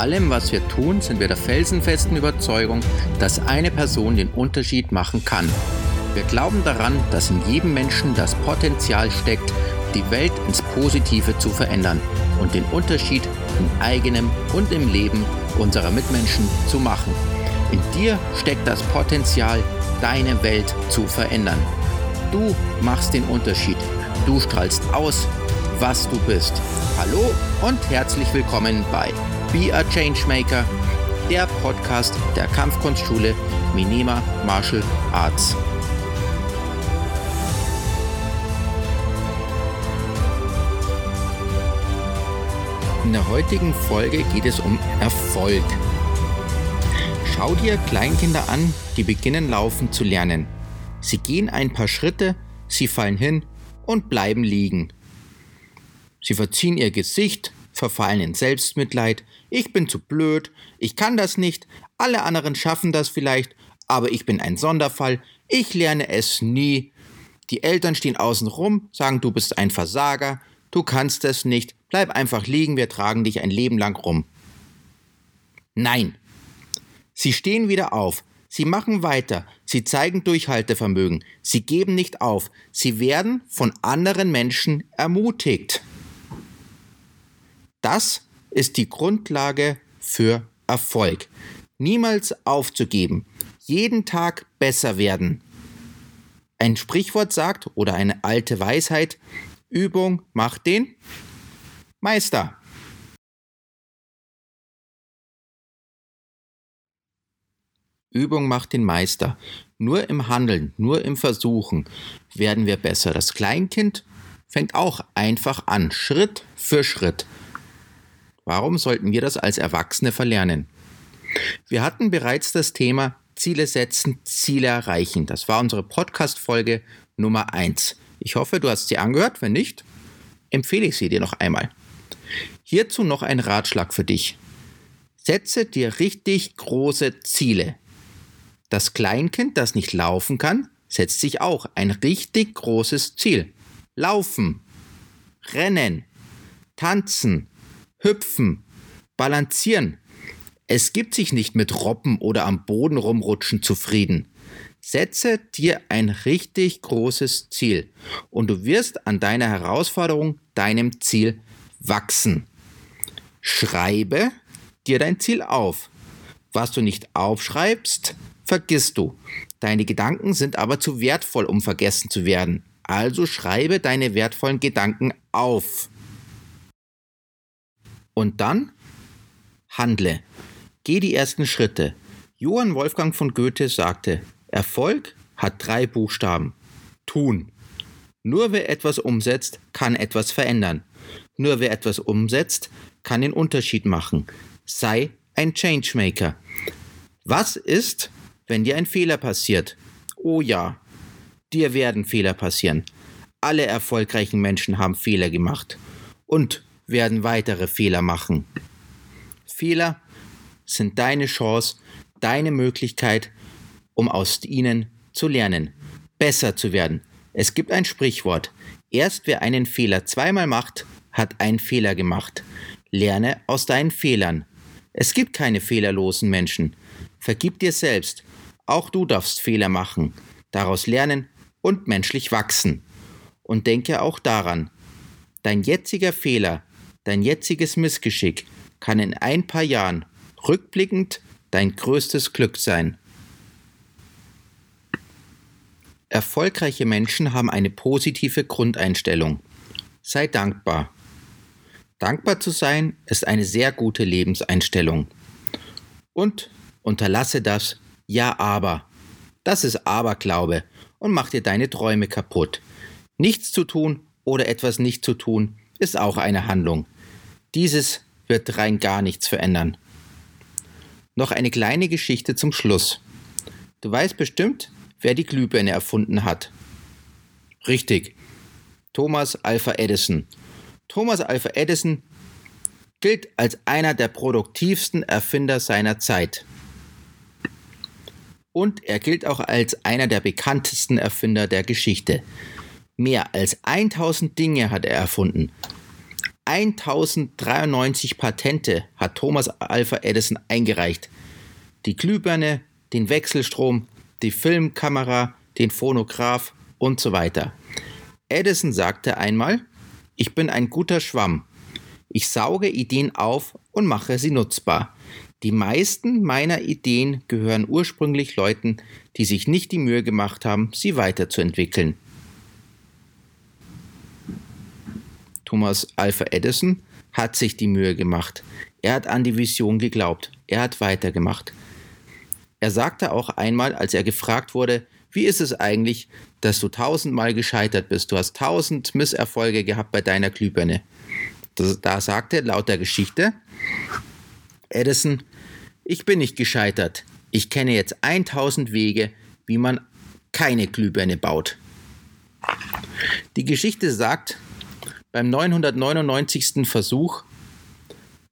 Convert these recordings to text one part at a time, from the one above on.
Allem, was wir tun, sind wir der felsenfesten Überzeugung, dass eine Person den Unterschied machen kann. Wir glauben daran, dass in jedem Menschen das Potenzial steckt, die Welt ins Positive zu verändern und den Unterschied im eigenem und im Leben unserer Mitmenschen zu machen. In dir steckt das Potenzial, deine Welt zu verändern. Du machst den Unterschied. Du strahlst aus, was du bist. Hallo und herzlich willkommen bei Be a Changemaker, der Podcast der Kampfkunstschule Minima Martial Arts. In der heutigen Folge geht es um Erfolg. Schau dir Kleinkinder an, die beginnen laufen zu lernen. Sie gehen ein paar Schritte, sie fallen hin und bleiben liegen. Sie verziehen ihr Gesicht, verfallen in Selbstmitleid, ich bin zu blöd, ich kann das nicht, alle anderen schaffen das vielleicht, aber ich bin ein Sonderfall, ich lerne es nie. Die Eltern stehen außen rum, sagen, du bist ein Versager, du kannst es nicht, bleib einfach liegen, wir tragen dich ein Leben lang rum. Nein. Sie stehen wieder auf, sie machen weiter, sie zeigen Durchhaltevermögen, sie geben nicht auf, sie werden von anderen Menschen ermutigt. Das ist die Grundlage für Erfolg. Niemals aufzugeben, jeden Tag besser werden. Ein Sprichwort sagt oder eine alte Weisheit, Übung macht den Meister. Übung macht den Meister. Nur im Handeln, nur im Versuchen werden wir besser. Das Kleinkind fängt auch einfach an, Schritt für Schritt. Warum sollten wir das als Erwachsene verlernen? Wir hatten bereits das Thema Ziele setzen, Ziele erreichen. Das war unsere Podcast-Folge Nummer 1. Ich hoffe, du hast sie angehört. Wenn nicht, empfehle ich sie dir noch einmal. Hierzu noch ein Ratschlag für dich. Setze dir richtig große Ziele. Das Kleinkind, das nicht laufen kann, setzt sich auch ein richtig großes Ziel. Laufen, rennen, tanzen, hüpfen, balancieren. Es gibt sich nicht mit Robben oder am Boden rumrutschen zufrieden. Setze dir ein richtig großes Ziel und du wirst an deiner Herausforderung, deinem Ziel wachsen. Schreibe dir dein Ziel auf. Was du nicht aufschreibst, vergisst du. Deine Gedanken sind aber zu wertvoll, um vergessen zu werden. Also schreibe deine wertvollen Gedanken auf. Und dann handle. Geh die ersten Schritte. Johann Wolfgang von Goethe sagte, Erfolg hat drei Buchstaben. Tun. Nur wer etwas umsetzt, kann etwas verändern. Nur wer etwas umsetzt, kann den Unterschied machen. Sei ein Changemaker. Was ist, wenn dir ein Fehler passiert? Oh ja, dir werden Fehler passieren. Alle erfolgreichen Menschen haben Fehler gemacht. Und werden weitere Fehler machen. Fehler sind deine Chance, deine Möglichkeit, um aus ihnen zu lernen, besser zu werden. Es gibt ein Sprichwort. Erst wer einen Fehler zweimal macht, hat einen Fehler gemacht. Lerne aus deinen Fehlern. Es gibt keine fehlerlosen Menschen. Vergib dir selbst. Auch du darfst Fehler machen, daraus lernen und menschlich wachsen. Und denke auch daran, dein jetziger Fehler Dein jetziges Missgeschick kann in ein paar Jahren rückblickend dein größtes Glück sein. Erfolgreiche Menschen haben eine positive Grundeinstellung. Sei dankbar. Dankbar zu sein ist eine sehr gute Lebenseinstellung. Und unterlasse das Ja aber. Das ist Aberglaube und macht dir deine Träume kaputt. Nichts zu tun oder etwas nicht zu tun ist auch eine Handlung. Dieses wird rein gar nichts verändern. Noch eine kleine Geschichte zum Schluss. Du weißt bestimmt, wer die Glühbirne erfunden hat. Richtig. Thomas Alpha Edison. Thomas Alpha Edison gilt als einer der produktivsten Erfinder seiner Zeit. Und er gilt auch als einer der bekanntesten Erfinder der Geschichte. Mehr als 1000 Dinge hat er erfunden. 1093 Patente hat Thomas Alpha Edison eingereicht. Die Glühbirne, den Wechselstrom, die Filmkamera, den Phonograph und so weiter. Edison sagte einmal, ich bin ein guter Schwamm. Ich sauge Ideen auf und mache sie nutzbar. Die meisten meiner Ideen gehören ursprünglich Leuten, die sich nicht die Mühe gemacht haben, sie weiterzuentwickeln. Thomas Alpha Edison hat sich die Mühe gemacht. Er hat an die Vision geglaubt. Er hat weitergemacht. Er sagte auch einmal, als er gefragt wurde, wie ist es eigentlich, dass du tausendmal gescheitert bist? Du hast tausend Misserfolge gehabt bei deiner Glühbirne. Da sagte laut der Geschichte Edison, ich bin nicht gescheitert. Ich kenne jetzt 1000 Wege, wie man keine Glühbirne baut. Die Geschichte sagt, beim 999. Versuch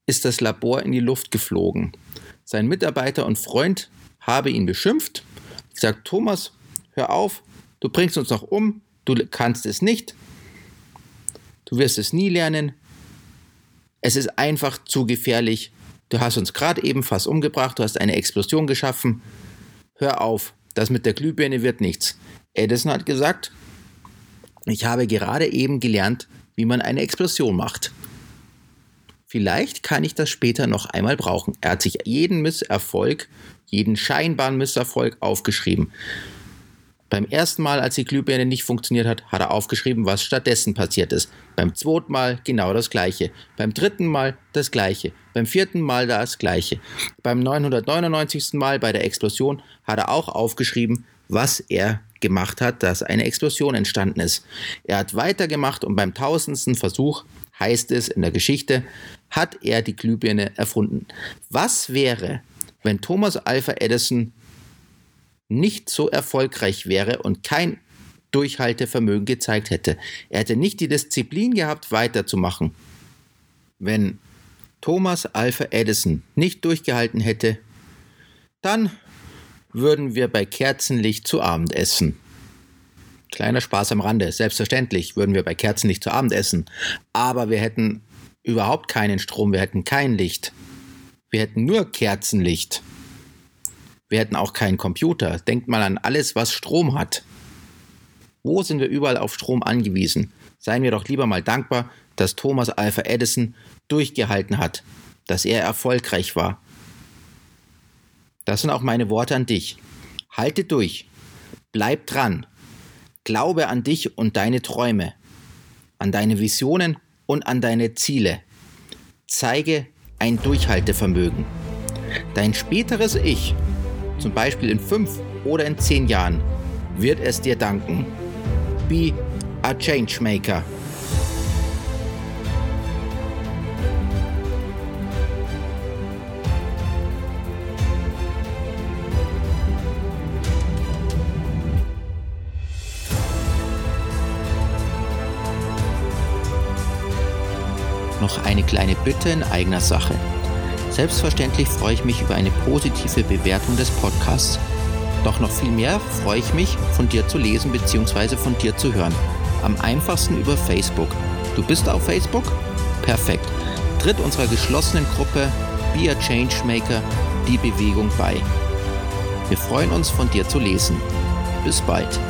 ist das Labor in die Luft geflogen. Sein Mitarbeiter und Freund habe ihn beschimpft, gesagt, Thomas, hör auf, du bringst uns noch um, du kannst es nicht, du wirst es nie lernen, es ist einfach zu gefährlich, du hast uns gerade eben fast umgebracht, du hast eine Explosion geschaffen, hör auf, das mit der Glühbirne wird nichts. Edison hat gesagt, ich habe gerade eben gelernt, wie man eine Explosion macht. Vielleicht kann ich das später noch einmal brauchen. Er hat sich jeden Misserfolg, jeden scheinbaren Misserfolg aufgeschrieben. Beim ersten Mal, als die Glühbirne nicht funktioniert hat, hat er aufgeschrieben, was stattdessen passiert ist. Beim zweiten Mal genau das gleiche. Beim dritten Mal das gleiche. Beim vierten Mal das gleiche. Beim 999. Mal bei der Explosion hat er auch aufgeschrieben, was er gemacht hat, dass eine Explosion entstanden ist. Er hat weitergemacht und beim tausendsten Versuch, heißt es in der Geschichte, hat er die Glühbirne erfunden. Was wäre, wenn Thomas Alpha Edison nicht so erfolgreich wäre und kein Durchhaltevermögen gezeigt hätte. Er hätte nicht die Disziplin gehabt, weiterzumachen. Wenn Thomas Alpha Edison nicht durchgehalten hätte, dann würden wir bei Kerzenlicht zu Abend essen. Kleiner Spaß am Rande. Selbstverständlich würden wir bei Kerzenlicht zu Abend essen. Aber wir hätten überhaupt keinen Strom, wir hätten kein Licht. Wir hätten nur Kerzenlicht. Wir hätten auch keinen Computer. Denkt mal an alles, was Strom hat. Wo sind wir überall auf Strom angewiesen? Seien wir doch lieber mal dankbar, dass Thomas Alpha Edison durchgehalten hat, dass er erfolgreich war. Das sind auch meine Worte an dich. Halte durch. Bleib dran. Glaube an dich und deine Träume, an deine Visionen und an deine Ziele. Zeige ein Durchhaltevermögen. Dein späteres Ich zum Beispiel in fünf oder in zehn Jahren, wird es dir danken. Be a Changemaker. Noch eine kleine Bitte in eigener Sache. Selbstverständlich freue ich mich über eine positive Bewertung des Podcasts. Doch noch viel mehr freue ich mich, von dir zu lesen bzw. von dir zu hören. Am einfachsten über Facebook. Du bist auf Facebook? Perfekt. Tritt unserer geschlossenen Gruppe Be a Changemaker die Bewegung bei. Wir freuen uns, von dir zu lesen. Bis bald.